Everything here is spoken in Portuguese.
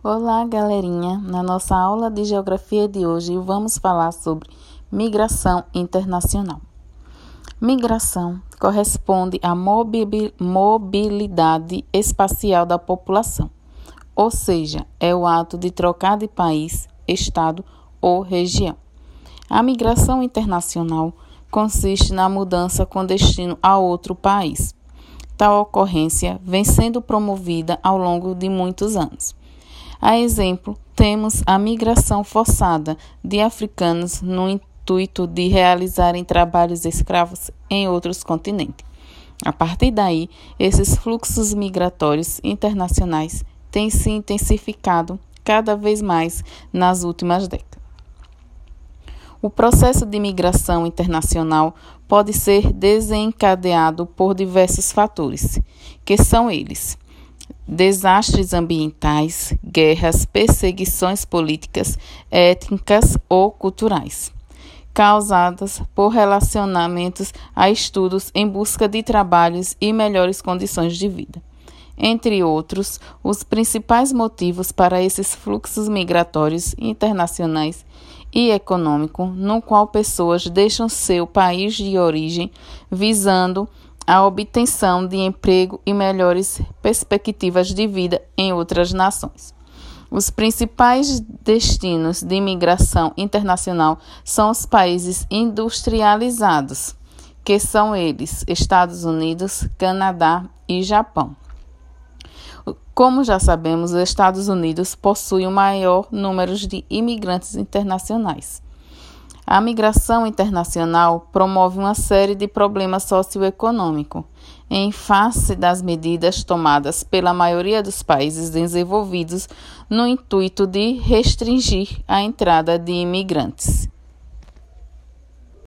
Olá, galerinha! Na nossa aula de geografia de hoje, vamos falar sobre migração internacional. Migração corresponde à mobilidade espacial da população, ou seja, é o ato de trocar de país, estado ou região. A migração internacional consiste na mudança com destino a outro país. Tal ocorrência vem sendo promovida ao longo de muitos anos. A exemplo, temos a migração forçada de africanos no intuito de realizarem trabalhos escravos em outros continentes. A partir daí, esses fluxos migratórios internacionais têm se intensificado cada vez mais nas últimas décadas. O processo de migração internacional pode ser desencadeado por diversos fatores, que são eles: desastres ambientais, guerras, perseguições políticas, étnicas ou culturais, causadas por relacionamentos a estudos em busca de trabalhos e melhores condições de vida. Entre outros, os principais motivos para esses fluxos migratórios internacionais e econômico, no qual pessoas deixam seu país de origem visando a obtenção de emprego e melhores perspectivas de vida em outras nações. Os principais destinos de imigração internacional são os países industrializados, que são eles Estados Unidos, Canadá e Japão. Como já sabemos, os Estados Unidos possuem o maior número de imigrantes internacionais. A migração internacional promove uma série de problemas socioeconômicos, em face das medidas tomadas pela maioria dos países desenvolvidos no intuito de restringir a entrada de imigrantes.